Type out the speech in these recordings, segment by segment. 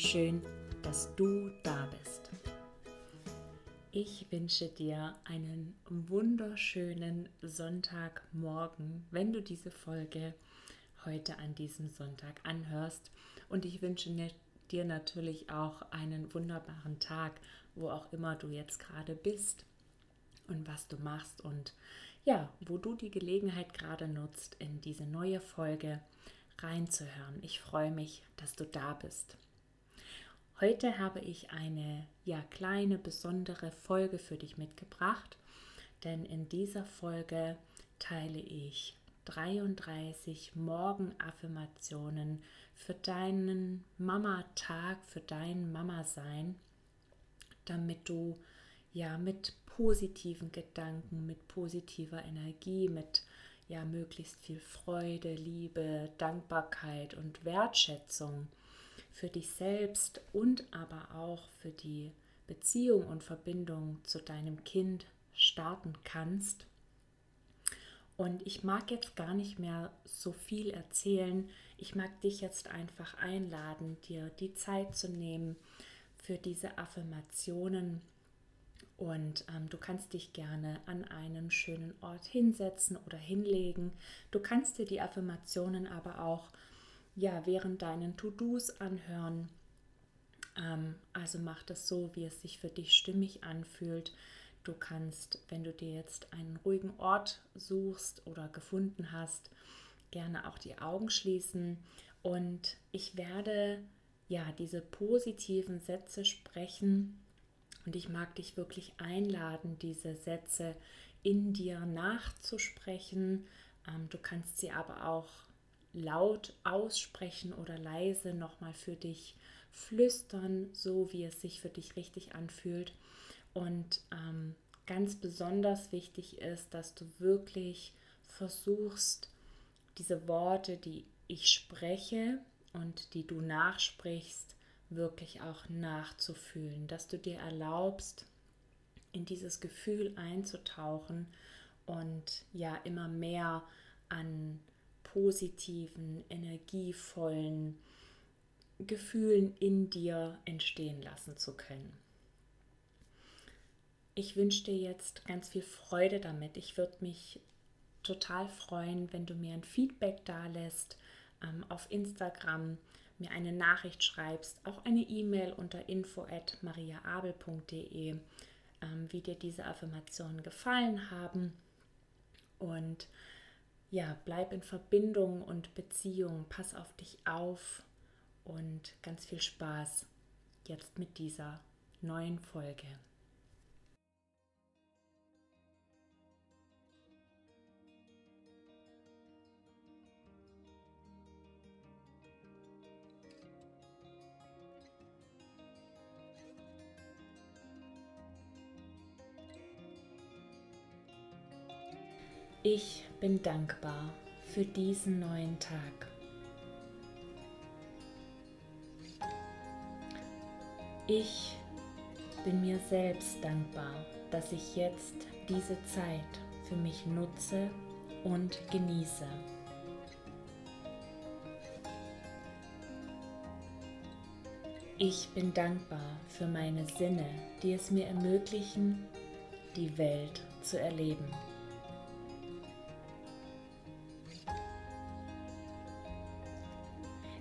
Schön, dass du da bist. Ich wünsche dir einen wunderschönen Sonntagmorgen, wenn du diese Folge heute an diesem Sonntag anhörst. Und ich wünsche dir natürlich auch einen wunderbaren Tag, wo auch immer du jetzt gerade bist und was du machst und ja, wo du die Gelegenheit gerade nutzt, in diese neue Folge reinzuhören. Ich freue mich, dass du da bist. Heute habe ich eine ja kleine besondere Folge für dich mitgebracht, denn in dieser Folge teile ich 33 Morgenaffirmationen für deinen Mama-Tag, für dein Mama-Sein, damit du ja mit positiven Gedanken, mit positiver Energie, mit ja möglichst viel Freude, Liebe, Dankbarkeit und Wertschätzung für dich selbst und aber auch für die Beziehung und Verbindung zu deinem Kind starten kannst. Und ich mag jetzt gar nicht mehr so viel erzählen. Ich mag dich jetzt einfach einladen, dir die Zeit zu nehmen für diese Affirmationen. Und ähm, du kannst dich gerne an einen schönen Ort hinsetzen oder hinlegen. Du kannst dir die Affirmationen aber auch ja, während deinen To-Dos anhören. Ähm, also mach das so, wie es sich für dich stimmig anfühlt. Du kannst, wenn du dir jetzt einen ruhigen Ort suchst oder gefunden hast, gerne auch die Augen schließen. Und ich werde ja diese positiven Sätze sprechen. Und ich mag dich wirklich einladen, diese Sätze in dir nachzusprechen. Ähm, du kannst sie aber auch laut aussprechen oder leise nochmal für dich flüstern, so wie es sich für dich richtig anfühlt. Und ähm, ganz besonders wichtig ist, dass du wirklich versuchst, diese Worte, die ich spreche und die du nachsprichst, wirklich auch nachzufühlen, dass du dir erlaubst, in dieses Gefühl einzutauchen und ja immer mehr an positiven, energievollen Gefühlen in dir entstehen lassen zu können. Ich wünsche dir jetzt ganz viel Freude damit. Ich würde mich total freuen, wenn du mir ein Feedback da lässt ähm, auf Instagram, mir eine Nachricht schreibst, auch eine E-Mail unter info@mariaabel.de, ähm, wie dir diese Affirmationen gefallen haben und ja, bleib in Verbindung und Beziehung, pass auf dich auf und ganz viel Spaß jetzt mit dieser neuen Folge. Ich bin dankbar für diesen neuen Tag. Ich bin mir selbst dankbar, dass ich jetzt diese Zeit für mich nutze und genieße. Ich bin dankbar für meine Sinne, die es mir ermöglichen, die Welt zu erleben.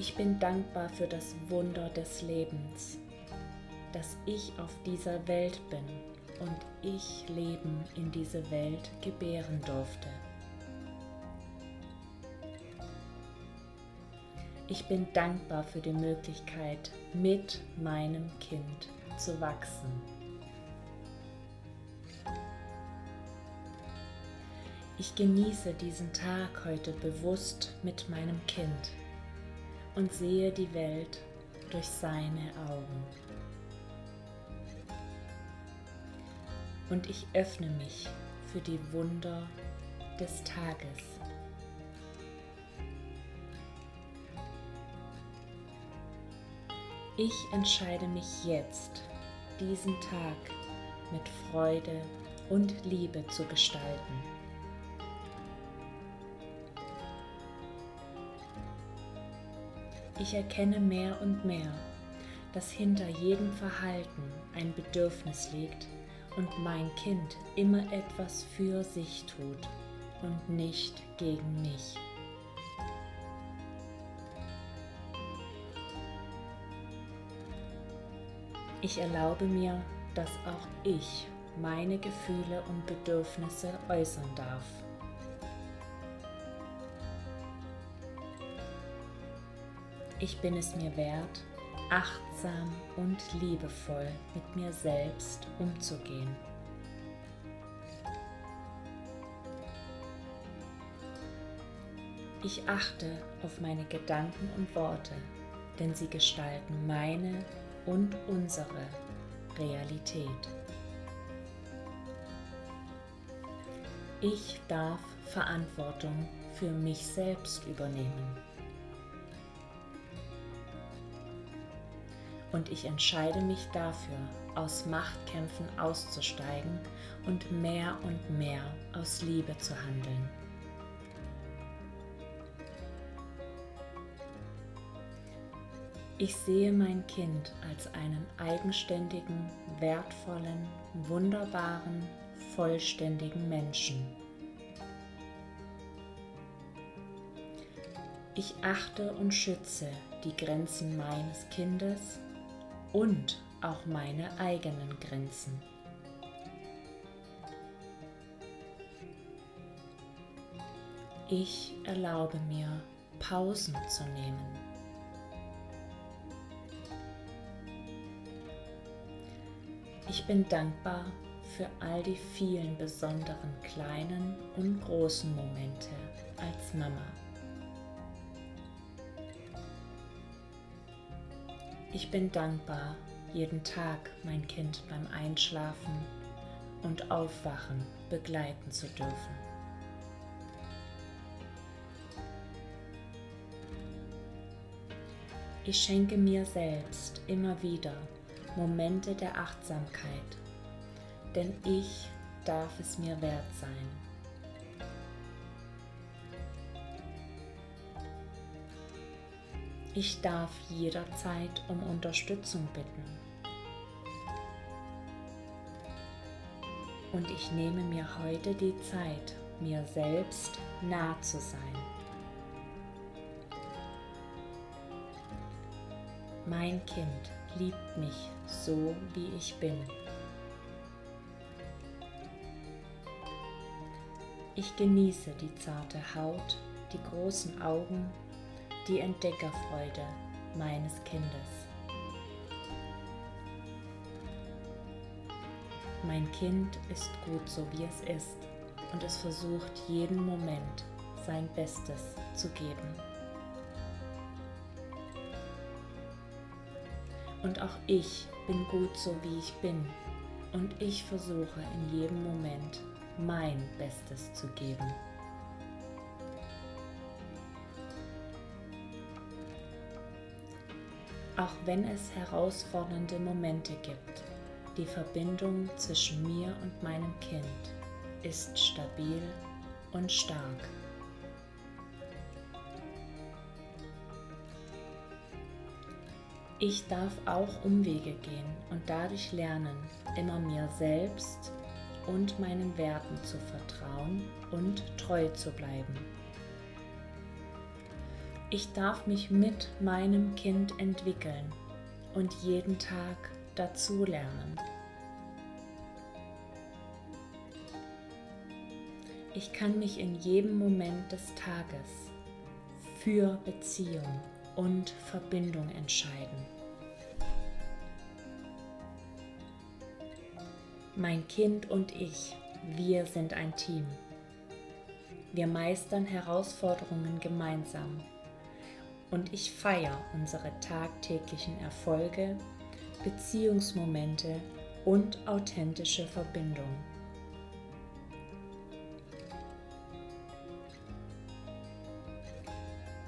Ich bin dankbar für das Wunder des Lebens, dass ich auf dieser Welt bin und ich Leben in diese Welt gebären durfte. Ich bin dankbar für die Möglichkeit, mit meinem Kind zu wachsen. Ich genieße diesen Tag heute bewusst mit meinem Kind und sehe die Welt durch seine Augen. Und ich öffne mich für die Wunder des Tages. Ich entscheide mich jetzt, diesen Tag mit Freude und Liebe zu gestalten. Ich erkenne mehr und mehr, dass hinter jedem Verhalten ein Bedürfnis liegt und mein Kind immer etwas für sich tut und nicht gegen mich. Ich erlaube mir, dass auch ich meine Gefühle und Bedürfnisse äußern darf. Ich bin es mir wert, achtsam und liebevoll mit mir selbst umzugehen. Ich achte auf meine Gedanken und Worte, denn sie gestalten meine und unsere Realität. Ich darf Verantwortung für mich selbst übernehmen. Und ich entscheide mich dafür, aus Machtkämpfen auszusteigen und mehr und mehr aus Liebe zu handeln. Ich sehe mein Kind als einen eigenständigen, wertvollen, wunderbaren, vollständigen Menschen. Ich achte und schütze die Grenzen meines Kindes und auch meine eigenen Grenzen. Ich erlaube mir, Pausen zu nehmen. Ich bin dankbar für all die vielen besonderen kleinen und großen Momente als Mama. Ich bin dankbar, jeden Tag mein Kind beim Einschlafen und Aufwachen begleiten zu dürfen. Ich schenke mir selbst immer wieder Momente der Achtsamkeit, denn ich darf es mir wert sein. Ich darf jederzeit um Unterstützung bitten. Und ich nehme mir heute die Zeit, mir selbst nah zu sein. Mein Kind liebt mich so, wie ich bin. Ich genieße die zarte Haut, die großen Augen, die Entdeckerfreude meines Kindes. Mein Kind ist gut so wie es ist und es versucht jeden Moment sein Bestes zu geben. Und auch ich bin gut so wie ich bin. Und ich versuche in jedem Moment mein Bestes zu geben. Auch wenn es herausfordernde Momente gibt, die Verbindung zwischen mir und meinem Kind ist stabil und stark. Ich darf auch Umwege gehen und dadurch lernen, immer mir selbst und meinen Werten zu vertrauen und treu zu bleiben. Ich darf mich mit meinem Kind entwickeln und jeden Tag dazulernen. Ich kann mich in jedem Moment des Tages für Beziehung und Verbindung entscheiden. Mein Kind und ich, wir sind ein Team. Wir meistern Herausforderungen gemeinsam und ich feiere unsere tagtäglichen Erfolge, Beziehungsmomente und authentische Verbindung.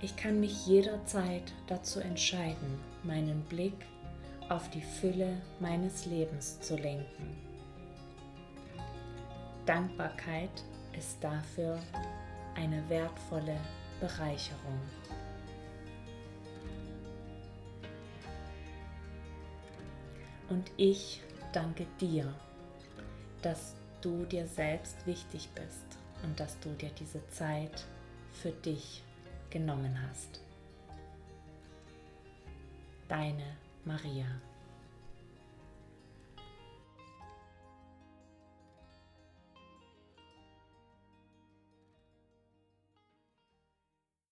Ich kann mich jederzeit dazu entscheiden, meinen Blick auf die Fülle meines Lebens zu lenken. Dankbarkeit ist dafür eine wertvolle Bereicherung. Und ich danke dir, dass du dir selbst wichtig bist und dass du dir diese Zeit für dich genommen hast. Deine Maria.